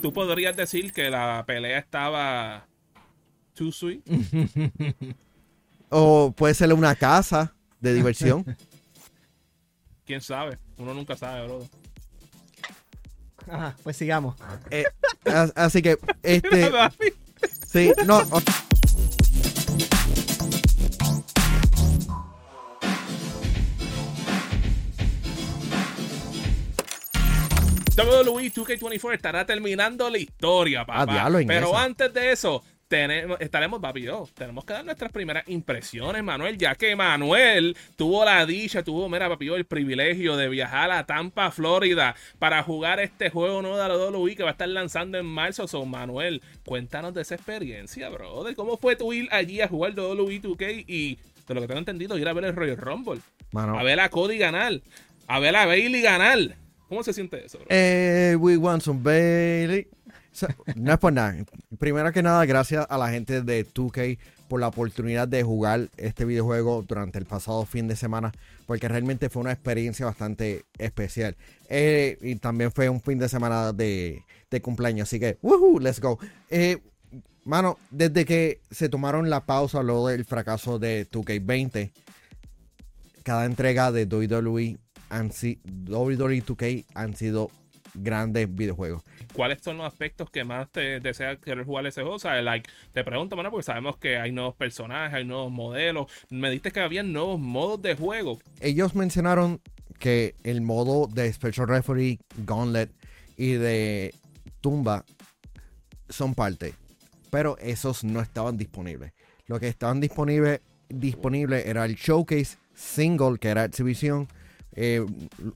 Tú podrías decir que la pelea estaba too sweet. o puede ser una casa de diversión. Quién sabe, uno nunca sabe, bro. Ajá, pues sigamos. Eh, así que, este. sí, no. WWE 2K24 estará terminando la historia, Ah, papá. Pero antes de eso, tenemos, estaremos, papi, tenemos que dar nuestras primeras impresiones, Manuel, ya que Manuel tuvo la dicha, tuvo, mira, papi, el privilegio de viajar a Tampa, Florida, para jugar este juego nuevo de la WWE que va a estar lanzando en marzo. So, Manuel, cuéntanos de esa experiencia, bro, de cómo fue tu ir allí a jugar WWE 2K y, de lo que tengo entendido, ir a ver el Royal Rumble, a ver a Cody ganar, a ver a Bailey ganar. ¿Cómo se siente eso? Eh, we want some Bailey. no es por nada. Primero que nada, gracias a la gente de 2K por la oportunidad de jugar este videojuego durante el pasado fin de semana, porque realmente fue una experiencia bastante especial. Eh, y también fue un fin de semana de, cumpleaños, así que, woohoo, let's go. Eh, mano, desde que se tomaron la pausa luego del fracaso de 2K20, cada entrega de WWE han sido WWE 2K han sido grandes videojuegos. ¿Cuáles son los aspectos que más te desea querer jugar ese juego? O sea, like, te pregunto, mano, porque sabemos que hay nuevos personajes, hay nuevos modelos. Me diste que había nuevos modos de juego. Ellos mencionaron que el modo de Special Referee, Gauntlet y de Tumba son parte, pero esos no estaban disponibles. Lo que estaban disponibles disponible era el Showcase Single, que era exhibición eh,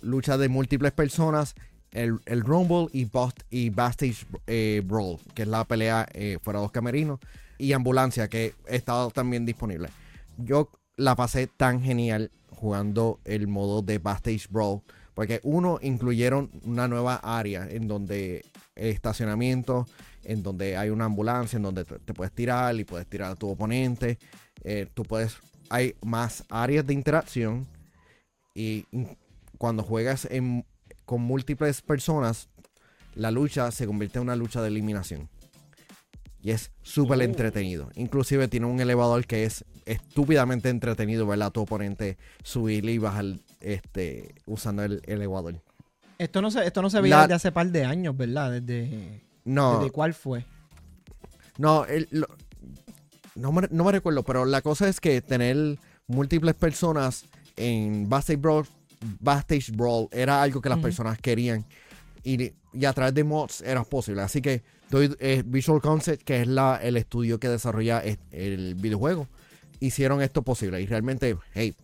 lucha de múltiples personas, el, el Rumble y, Bust, y Bastage eh, Brawl, que es la pelea eh, fuera de los camerinos, y Ambulancia, que estado también disponible. Yo la pasé tan genial jugando el modo de Bastage Brawl, porque uno, incluyeron una nueva área en donde estacionamiento, en donde hay una ambulancia, en donde te, puedes tirar y puedes tirar a tu oponente. tú puedes, hay más áreas de interacción y cuando juegas con múltiples personas, la lucha se convierte en una lucha de eliminación. Y es súper oh. entretenido. Inclusive tiene un elevador que es estúpidamente entretenido ver a tu oponente subir y bajar este, usando el, elevador. Esto no se, esto no se veía desde hace par de años, ¿verdad? Desde, no, ¿Desde cuál fue? No, no, me, no me recuerdo, pero la cosa es que tener múltiples personas en Backstage Brawl, Backstage Brawl era algo que las personas querían y, a través de mods era posible. Así que doy, eh, Visual Concept, que es la, el estudio que desarrolla el videojuego, hicieron esto posible y realmente, hey,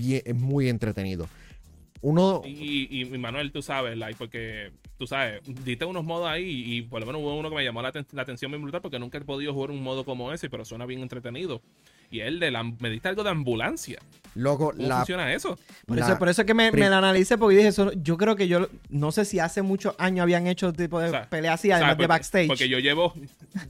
es muy entretenido. Uno... Y, y, Manuel, tú sabes, like, porque tú sabes, diste unos modos ahí y, por lo menos hubo uno que me llamó la, la atención muy brutal porque nunca he podido jugar un modo como ese, pero suena bien entretenido y él de la, me diste algo de ambulancia. Loco, ¿Cómo funciona eso? Por, eso? por eso que me, me la analicé, porque dije, eso, yo creo que yo, no sé si hace muchos años habían hecho tipo de peleas así, además de backstage. Porque yo llevo,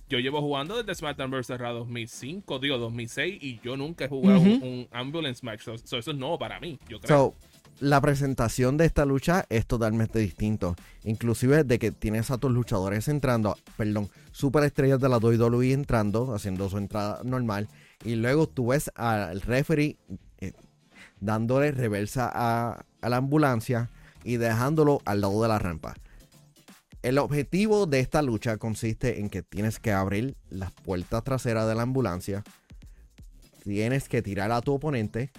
yo llevo jugando desde SmackDown vs. Raw 2005, digo 2006, y yo nunca he jugado un, ambulance match. eso es nuevo para mí, yo creo. la presentación de esta lucha es totalmente distinto. Inclusive de que tienes a tus luchadores entrando, perdón, superestrellas de la WWE entrando, haciendo su entrada normal. Y luego tú ves al referee dándole reversa a, la ambulancia y dejándolo al lado de la rampa. El objetivo de esta lucha consiste en que tienes que abrir las puertas traseras de la ambulancia, tienes que tirar a tu oponente,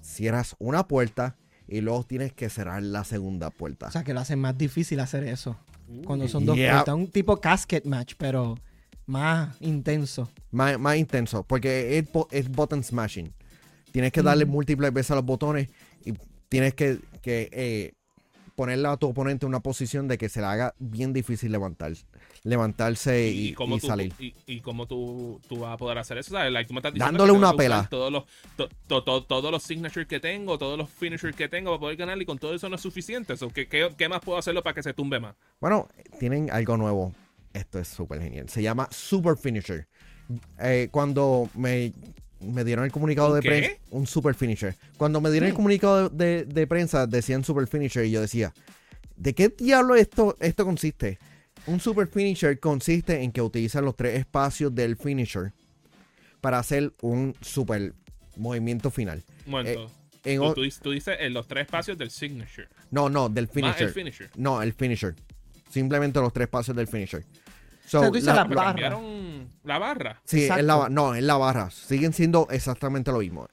cierras una puerta y luego tienes que cerrar la segunda puerta. O sea que lo hace más difícil hacer eso. Cuando son dos puertas. Un tipo casket match, pero más intenso. Más, más intenso, porque es, es, button smashing. Tienes que darle múltiples veces a los botones y tienes que, que eh, ponerle a tu oponente en una posición de que se le haga bien difícil levantar, levantarse y, salir. Y, y, cómo tú, tú, vas a poder hacer eso, ¿sabes? Dándole una pela. Todos los, todos los signatures que tengo, todos los finishers que tengo para poder ganar y con todo eso no es suficiente. ¿qué, qué, qué más puedo hacerlo para que se tumbe más? Bueno, tienen algo nuevo esto es súper genial. Se llama Super Finisher. Eh, cuando me, dieron el comunicado de prensa, un Super Finisher. Cuando me dieron el mm. comunicado de, prensa, decían Super Finisher y yo decía, ¿de qué diablo esto, esto consiste? Un super finisher consiste en que utilizas los tres espacios del finisher para hacer un super movimiento final. Momento. En tú, dices- tú dices en los tres espacios del signature. no, no, del Más finisher. el finisher. No, el finisher. Simplemente los tres espacios del finisher. So, O sea, tú dices la- barra. cambiaron la barra. Sí, es la, no, es la barra. Siguen siendo exactamente lo mismo.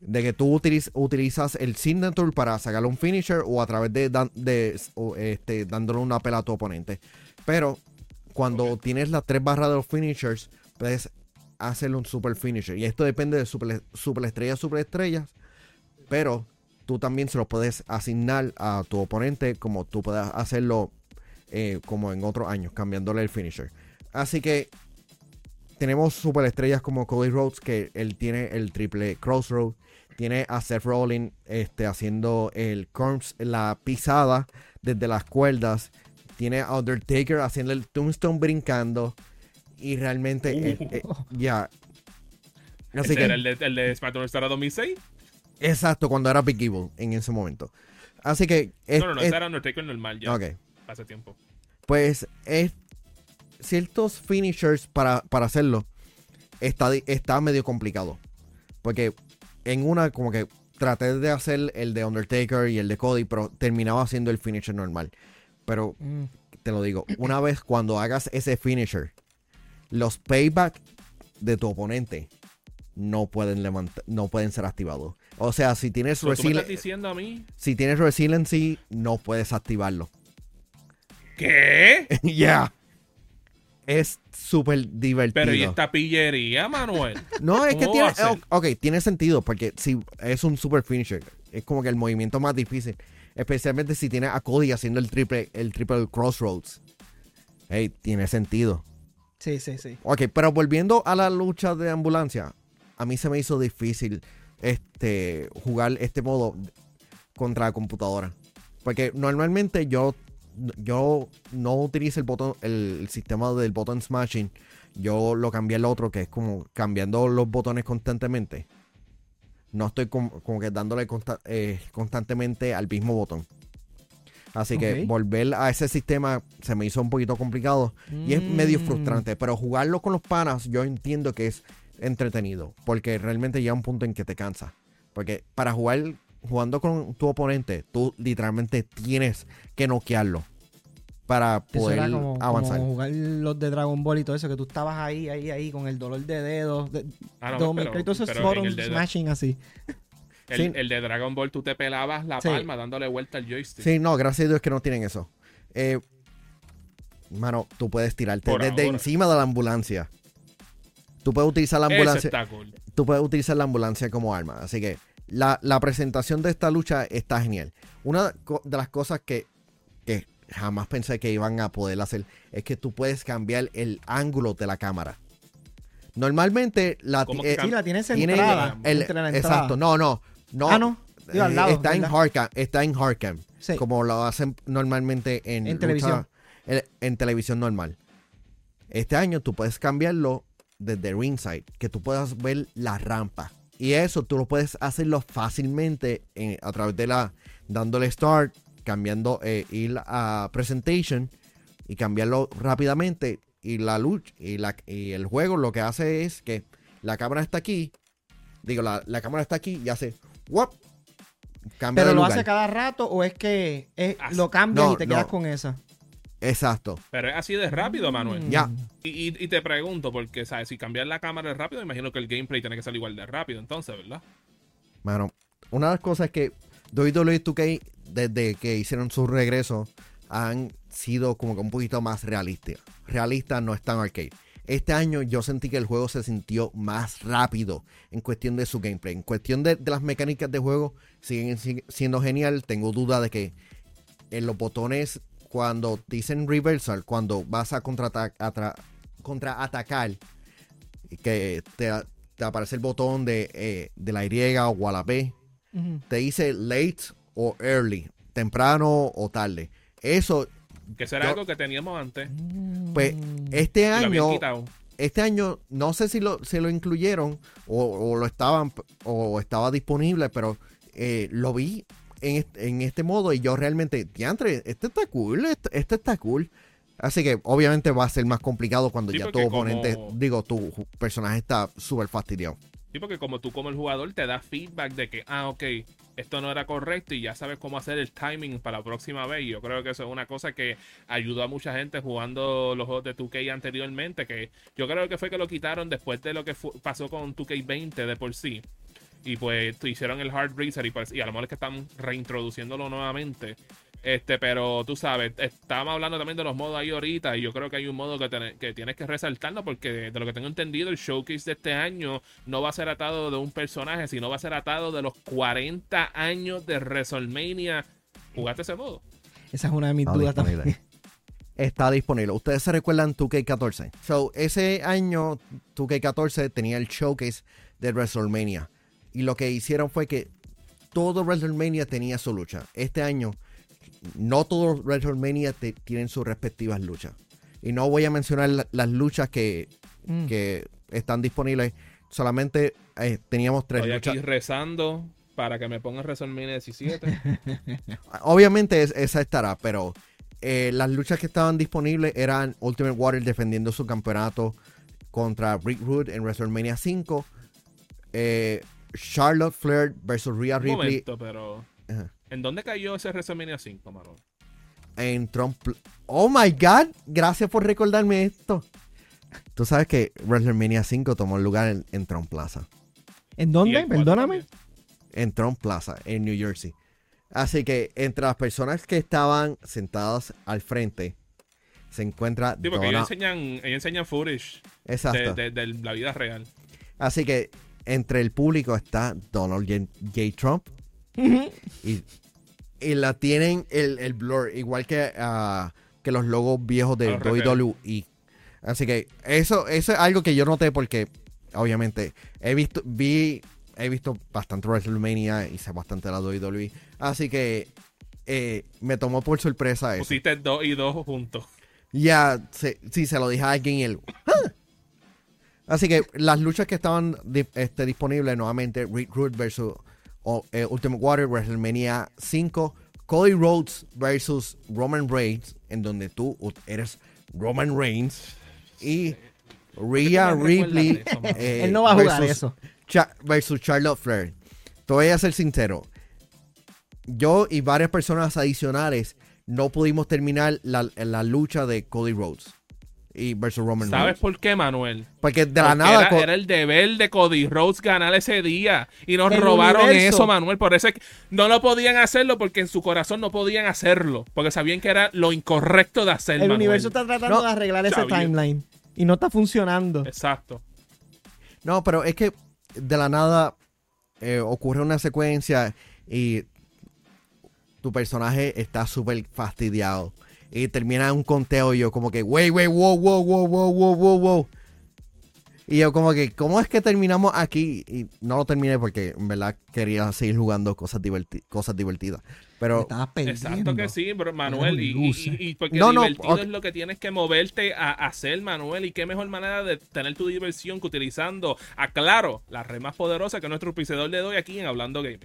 De que tú utiliz- utilizas el signature para sacarle un finisher o a través de, dan- de o, este, dándole una pela a tu oponente. Pero cuando tienes las tres barras de los finishers, puedes hacerle un super finisher. Y esto depende de super, super estrellas, super estrellas. Pero tú también se lo puedes asignar a tu oponente como tú puedes hacerlo eh, como en otros años, cambiándole el finisher. Así que tenemos superestrellas como Cody Rhodes, que él tiene el triple crossroad. Tiene a Seth Rollins este, haciendo el corns, la pisada desde las cuerdas. Tiene a Undertaker haciendo el tombstone brincando. Y realmente, eh, eh, ya. Así Ese que, era el de, el de SmackDown Star 2006. exacto, cuando era Big Evil en ese momento. Así que, es- no, no, no, es- ese era Undertaker normal ya. ok. Hace tiempo. pues es ciertos finishers para, para hacerlo está, está medio complicado. Porque en una como que traté de hacer el de Undertaker y el de Cody, pero terminaba haciendo el finisher normal. Pero Mm. te lo digo, una vez cuando hagas ese finisher, los payback de tu oponente no pueden levantar, no pueden ser activados. O sea, si tienes So, ¿Tú me resili- estás diciendo a mí? si tienes resiliency, no puedes activarlo. ¿Qué? Ya. Es súper divertido. Pero ¿y esta pillería, Manuel? No, es que ¿Cómo tiene. ok, tiene sentido, porque si es un super finisher, es como que el movimiento más difícil. Especialmente si tiene a Cody haciendo el triple, el triple crossroads. Hey, tiene sentido. Sí, sí, sí. Ok, pero volviendo a la lucha de ambulancia, a mí se me hizo difícil este jugar este modo contra la computadora. Porque normalmente yo, yo no utilizo el botón, el, el sistema del button smashing. Yo lo cambié al otro, que es como cambiando los botones constantemente. No estoy com- como que dándole consta- eh, constantemente al mismo botón. Así que volver a ese sistema se me hizo un poquito complicado. Y es medio Mm. frustrante, pero jugarlo con los panas yo entiendo que es entretenido, porque realmente llega un punto en que te cansa. Porque para jugar, jugando con tu oponente, tú literalmente tienes que noquearlo para Eso poder era como, avanzar. como jugar los de Dragon Ball y todo eso, que tú estabas ahí, ahí, ahí, con el dolor de dedos. De, Ah, no, pero- y button el de- smashing así. El, Sí. el de Dragon Ball, tú te pelabas la Sí. palma dándole vuelta al joystick. Sí, no, gracias a Dios que no tienen eso. Eh, mano, tú puedes tirarte Por desde ahora. encima de la ambulancia. Tú puedes utilizar la Eso ambulancia. está cool. tú puedes utilizar la ambulancia como arma. Así que la, la presentación de esta lucha está genial. Una de las cosas que, que jamás pensé que iban a poder hacer es que tú puedes cambiar el ángulo de la cámara. Normalmente la ¿Cómo eh, Sí, la tienes tiene centrada. el- entre la entrada. exacto, no, no, no. Ah, no. Digo, al Eh, lado, está en hardcam, está en hardcam, Sí. como lo hacen normalmente en, En lucha- televisión. en, en televisión normal. Este año tú puedes cambiarlo desde ringside, que tú puedas ver la rampa. Y eso tú lo puedes hacerlo fácilmente en- a través de la dándole start, cambiando eh, ir a presentation y cambiarlo rápidamente y la lucha y, la, y el juego lo que hace es que la cámara está aquí, digo la, la cámara está aquí y hace ¡wop! cambia Pero de lo lugar. hace cada rato o es que es- Ah, lo cambias no, y te no. quedas con esa. Exacto. Pero es así de rápido, Manuel. Mm. Ya. Y, y- y te pregunto, porque, ¿sabes? Si cambiar la cámara es rápido, imagino que el gameplay tiene que ser igual de rápido, entonces, ¿verdad? Mano, una de las cosas que WWE 2K, desde que hicieron su regreso, han sido como que un poquito más realistas. Realistas no están arcade. Este año yo sentí que el juego se sintió más rápido en cuestión de su gameplay. En cuestión de, de las mecánicas de juego, siguen si- siendo genial. Tengo duda de que en los botones, cuando dicen reversal, cuando vas a contraatacar, que te, te aparece el botón de, eh, de la Y o a la B, te dice late o early, temprano o tarde. Eso, Que será Yo- algo que teníamos antes. pues, Mm. este lo habían año, este año, no sé si lo, se lo incluyeron o, o lo estaban o estaba disponible, pero eh, lo vi en este, en este modo y yo realmente, diantre, este está cool, este, este está cool. Así que obviamente va a ser más complicado cuando ya tu oponente, digo, tu personaje está súper fastidiado. Sí, porque como tú como el jugador te das feedback de que, ah, ok, esto no era correcto y ya sabes cómo hacer el timing para la próxima vez. Y yo creo que eso es una cosa que ayudó a mucha gente jugando los juegos de 2K anteriormente, que yo creo que fue que lo quitaron después de lo que pasó con 2K20 de por sí. Y pues hicieron el hard reset y, pues, y a lo mejor es que están reintroduciéndolo nuevamente. Este, pero tú sabes, estábamos hablando también de los modos ahí ahorita y yo creo que hay un modo que, que tienes que resaltarlo porque de lo que tengo entendido el showcase de este año no va a ser atado de un personaje, sino va a ser atado de los 40 años de WrestleMania. ¿Jugaste ese modo? Esa es una de mis dudas también. Está disponible. Ustedes se recuerdan 2K14. So, ese año 2K14 tenía el showcase de WrestleMania. Y lo que hicieron fue que todo WrestleMania tenía su lucha. Este año no todos WrestleMania tienen sus respectivas luchas. Y no voy a mencionar las luchas que, mm. que, están disponibles. Solamente eh, teníamos tres Estoy aquí rezando para que me pongan WrestleMania 17. Obviamente esa estará, pero eh, las luchas que estaban disponibles eran Ultimate Warrior defendiendo su campeonato contra Rick Rude en WrestleMania 5. Eh, Charlotte Flair versus Rhea Ripley. pero... ¿En dónde cayó ese WrestleMania 5, Marón? En Trump. Oh my God, gracias por recordarme esto. Tú sabes que WrestleMania 5 tomó lugar en, en Trump Plaza. ¿En dónde? Perdóname. En Trump Plaza, en New Jersey. Así que entre las personas que estaban sentadas al frente se encuentra. Sí, porque ellos enseñan, ellos enseñan footage Exacto. De, la vida real. Así que entre el público está Donald J. Trump, y, la tienen el, blur, igual que, ah, que los logos viejos de WWE. Así que eso, eso es algo que yo noté porque, obviamente, he visto, vi, he visto bastante WrestleMania y sé bastante la WWE. Así que eh, me tomó por sorpresa eso. Pusiste dos y dos juntos. Ya, sí, se lo dije a alguien y él. ¡Ah! Así que las luchas que estaban este, disponibles nuevamente, Rick Root versus eh, Ultimate Water WrestleMania 5, Cody Rhodes versus Roman Reigns, en donde tú eres Roman Reigns, y Rhea Ripley. Eh, Él no va a jugar eso. versus Charlotte Flair. Te voy a ser sincero. Yo y varias personas adicionales no pudimos terminar la, la lucha de Cody Rhodes y versus Roman ¿Sabes por qué, Manuel? Porque de la nada. Era, el deber de Cody Rhodes ganar ese día. Y nos robaron eso, Manuel. Por eso es que no lo podían hacerlo porque en su corazón no podían hacerlo. Porque sabían que era lo incorrecto de hacer. El universo está tratando de arreglar ese timeline. Y no está funcionando. Exacto. No, pero es que de la nada eh, ocurre una secuencia y tu personaje está súper fastidiado y termina un conteo y yo como que, wey, wey, wow, wow, wow, wow, wow, wow, wow. Y yo como que, ¿cómo es que terminamos aquí? Y no lo terminé porque en verdad quería seguir jugando cosas, cosas divertidas. Pero... Exacto que sí, pero Manuel. Y, porque divertido es lo que tienes que moverte a hacer, Manuel. Y qué mejor manera de tener tu diversión que utilizando, aclaro, la red más poderosa que nuestro pisedor le doy aquí en Hablando Game.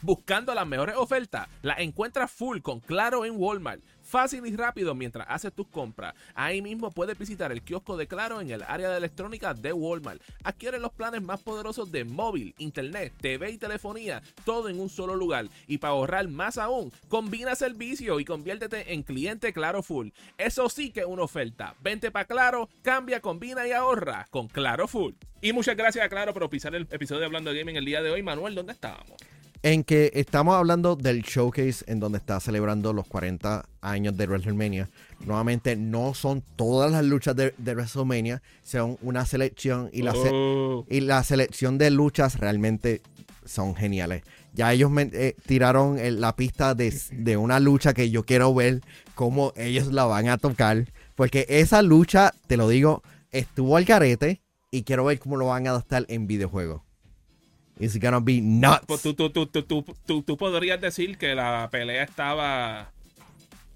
Buscando las mejores ofertas, la encuentras full con Claro en Walmart. Fácil y rápido mientras haces tus compras. Ahí mismo puedes visitar el kiosco de Claro en el área de electrónica de Walmart. Adquiere los planes más poderosos de móvil, internet, TV y telefonía, todo en un solo lugar. Y para ahorrar más aún, combina servicio y conviértete en cliente Claro Full. Eso sí que es una oferta. Vente para Claro, cambia, combina y ahorra con Claro Full. Y muchas gracias a Claro por pisar el episodio de Hablando de Gaming el día de hoy. Manuel, ¿dónde estábamos? En que estamos hablando del showcase en donde está celebrando los 40 años de WrestleMania. Nuevamente, no son todas las luchas de, WrestleMania, son una selección y la, oh. y la selección de luchas realmente son geniales. Ya ellos me eh, tiraron la pista de, una lucha que yo quiero ver cómo ellos la van a tocar. Porque esa lucha, te lo digo, estuvo al carete y quiero ver cómo lo van a adaptar en videojuegos. It's gonna be nuts. Pues tú, tú, tú, tú, tú, podrías decir que la pelea estaba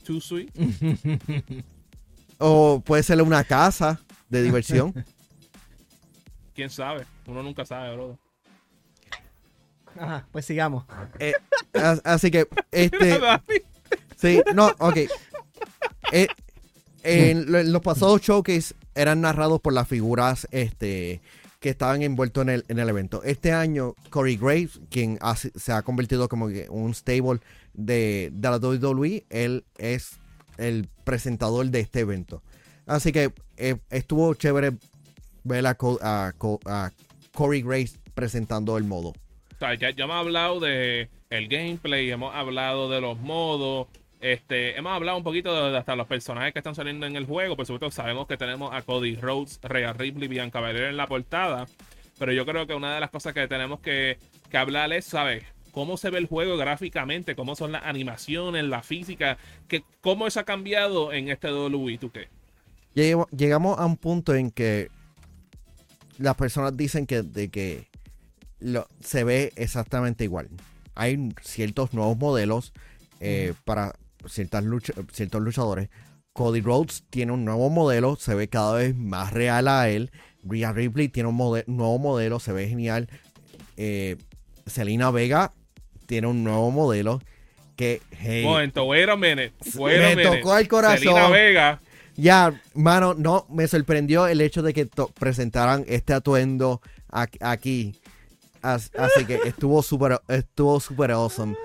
too sweet. o puede ser una casa de diversión. Quién sabe, uno nunca sabe, bro. Ajá, pues sigamos. Eh, así que, este. sí, no, ok. Eh, En, los pasados showcase eran narrados por las figuras este, que estaban envueltos en el, en el evento. Este año, Corey Graves, quien se ha convertido como un stable de, de la WWE, él es el presentador de este evento. Así que eh, estuvo chévere ver a, Corey Graves presentando el modo. ya, hemos hablado de el gameplay, hemos hablado de los modos, este, hemos hablado un poquito de, hasta los personajes que están saliendo en el juego. Por supuesto, sabemos que tenemos a Cody Rhodes, Rhea Ripley, Bianca Belair en la portada. Pero yo creo que una de las cosas que tenemos que, que hablar es, ¿sabes? Cómo se ve el juego gráficamente, cómo son las animaciones, la física, que, cómo eso ha cambiado en este WWE 2K. Llegamos a un punto en que las personas dicen que, de que lo, se ve exactamente igual. Hay ciertos nuevos modelos eh, para ciertas ciertos luchadores. Cody Rhodes tiene un nuevo modelo, se ve cada vez más real a él. Rhea Ripley tiene un nuevo modelo, se ve genial. Eh, Selena Vega tiene un nuevo modelo que, hey, Momento, wait a minute. me tocó el corazón. Selena Vega. Ya, mano, no, me sorprendió el hecho de que presentaran este atuendo aquí. así que estuvo súper estuvo super awesome.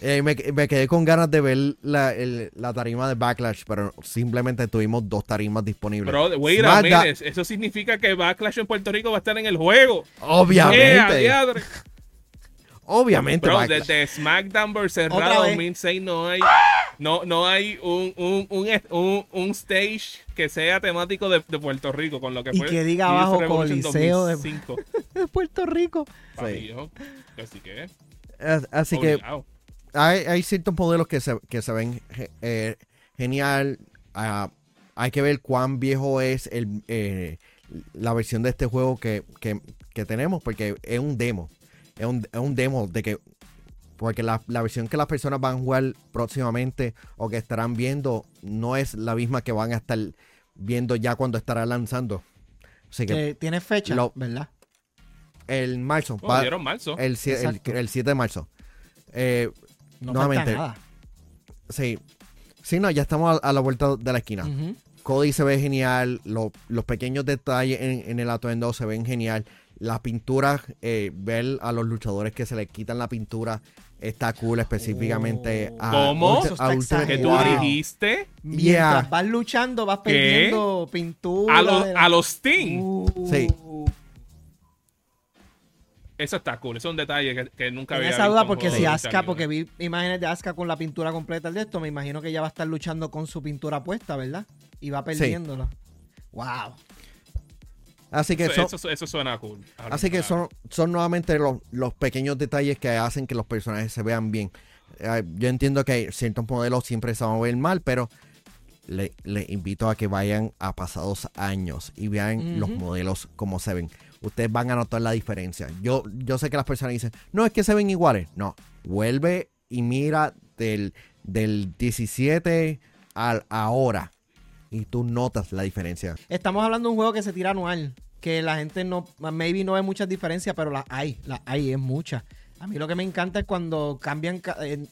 Eh, me, quedé con ganas de ver la, tarima de Backlash, pero simplemente tuvimos dos tarimas disponibles. Bro, wait a Eso significa que Backlash en Puerto Rico va a estar en el juego. Obviamente. Obviamente. Bro, desde SmackDown vs. Raw 2006 no hay, no, no hay un, un, un, un, stage que sea temático de, Puerto Rico, con lo que y que diga abajo Coliseo de, de, Puerto Rico. Sí. Así que... Así que hay, ciertos modelos que se, que se ven eh, genial. Ah, hay que ver cuán viejo es el, eh, la versión de este juego que, tenemos, porque es un demo. Es un, demo de que. Porque la, versión que las personas van a jugar próximamente o que estarán viendo no es la misma que van a estar viendo ya cuando estará lanzando. Así que, tiene fecha, ¿verdad? El marzo. Oh, marzo. El, el, el, 7 de marzo. Eh, no nuevamente. Nada. Sí. Sí, no, ya estamos a, la vuelta de la esquina. Cody se ve genial. los pequeños detalles en, el atuendo se ven genial. La pintura, eh, ver a los luchadores que se les quitan la pintura está cool específicamente a ¿Cómo? ¿Qué tú dijiste? Mientras vas luchando, vas perdiendo pintura. A, los Sting. Sí. Eso está cool, eso es un detalle que, nunca había esa duda porque si Asuka, porque vi imágenes de Asuka con la pintura completa de esto, me imagino que ella va a estar luchando con su pintura puesta, ¿verdad? Y va perdiéndola. Wow. Así que eso, suena cool. Así que son, son nuevamente los, pequeños detalles que hacen que los personajes se vean bien. Eh, yo entiendo que ciertos modelos siempre se van a ver mal, pero le, invito a que vayan a pasados años y vean los modelos como se ven ustedes van a notar la diferencia. Yo, yo sé que las personas dicen, no, es que se ven iguales. No, vuelve y mira del, del 17 al ahora y tú notas la diferencia. Estamos hablando de un juego que se tira anual, que la gente no, maybe no ve muchas diferencias, pero las hay, las hay, es muchas. A mí lo que me encanta es cuando cambian, eh,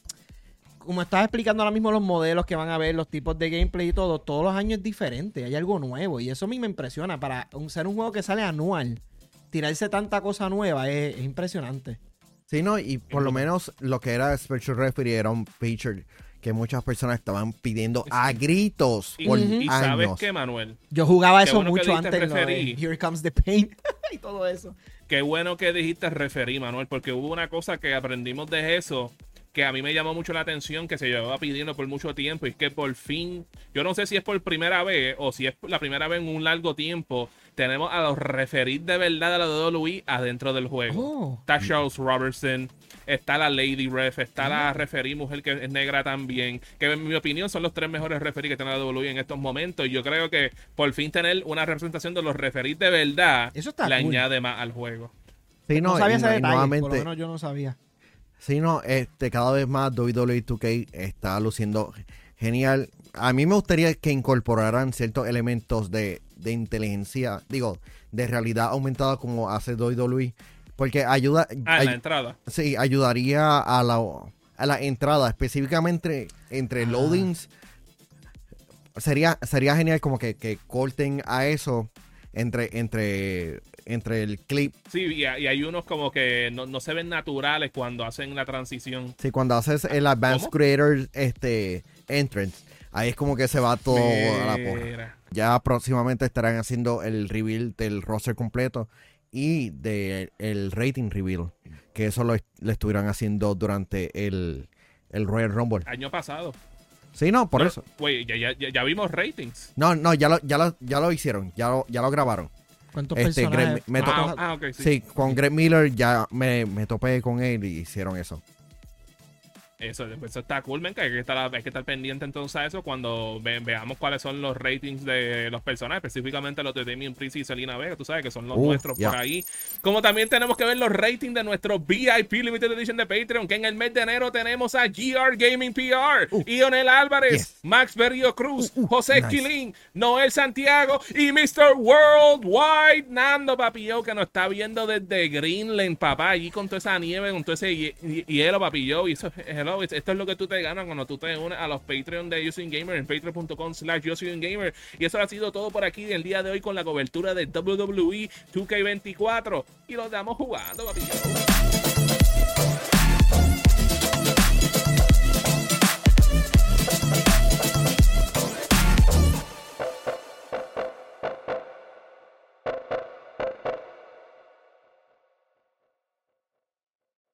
como estás explicando ahora mismo los modelos que van a ver, los tipos de gameplay y todo, todos los años es diferente, hay algo nuevo y eso a mí me impresiona para ser un juego que sale anual tirarse tanta cosa nueva es, impresionante. Sí, no, y por lo menos lo que era Special Referee era un feature que muchas personas estaban pidiendo a gritos y, y sabes qué, Manuel. Yo jugaba eso mucho antes de Here Comes the Pain y todo eso. Qué bueno que dijiste referí, Manuel, porque hubo una cosa que aprendimos de eso que a mí me llamó mucho la atención, que se llevaba pidiendo por mucho tiempo, y es que por fin, yo no sé si es por primera vez o si es la primera vez en un largo tiempo, tenemos a los referís de verdad de la WWE adentro del juego. Oh. Está Charles Robertson, está la Lady Ref, está la referí mujer que es negra también, que en mi opinión son los tres mejores referís que tiene la WWE en estos momentos. Y yo creo que por fin tener una representación de los referís de verdad Eso le añade más al juego. Sí, no, sabía ese detalle, por lo menos yo no sabía. Sí, no, este, cada vez más WWE 2K está luciendo genial. A mí me gustaría que incorporaran ciertos elementos de, inteligencia, digo, de realidad aumentada como hace WWE, porque ayuda... A la entrada. Sí, ayudaría a la, a la entrada, específicamente entre, entre ah. loadings. sería, sería genial como que, que corten a eso entre, entre, entre el clip. Sí, y, y hay unos como que no, no se ven naturales cuando hacen la transición. Sí, cuando haces el Advanced ¿Cómo? Creator este, Entrance, ahí es como que se va todo a la porra. Ya próximamente estarán haciendo el reveal del roster completo y del el rating reveal, que eso lo, lo estuvieron haciendo durante el, el Royal Rumble. Año pasado. Sí, no, por No, eso. Güey, ya, ya, ya, ya vimos ratings. No, no, ya lo, ya lo, ya lo hicieron, ya lo, ya lo grabaron. ¿Cuántos Este, personajes? Greg- me ¿Cuántos- Ah, ah. Sí, con Greg Miller ya me, me topé con él y hicieron eso. Eso, eso está cool, men, que hay que estar, hay que estar pendiente entonces a eso cuando ve- veamos cuáles son los ratings de los personajes, específicamente los de Damien Priest y Selena Vega, tú sabes que son los Uh, nuestros por ahí. Como también tenemos que ver los ratings de nuestro VIP Limited Edition de Patreon, que en el mes de enero tenemos a GR Gaming PR, Ionel Álvarez, Uh. Yes. Max Berrio Cruz, Uh, uh, José nice. Quilín, Noel Santiago y Mr. Worldwide Nando Papillo, que nos está viendo desde Greenland, papá, allí con toda esa nieve, con todo ese hie- hie- hielo, Papillo. Y eso, esto es lo que tú te ganas cuando tú te unes a los Patreon de Using Gamer en patreon.com slash Gamer. Y eso ha sido todo por aquí el día de hoy con la cobertura de WWE 2K24. Y los damos jugando, Papillo.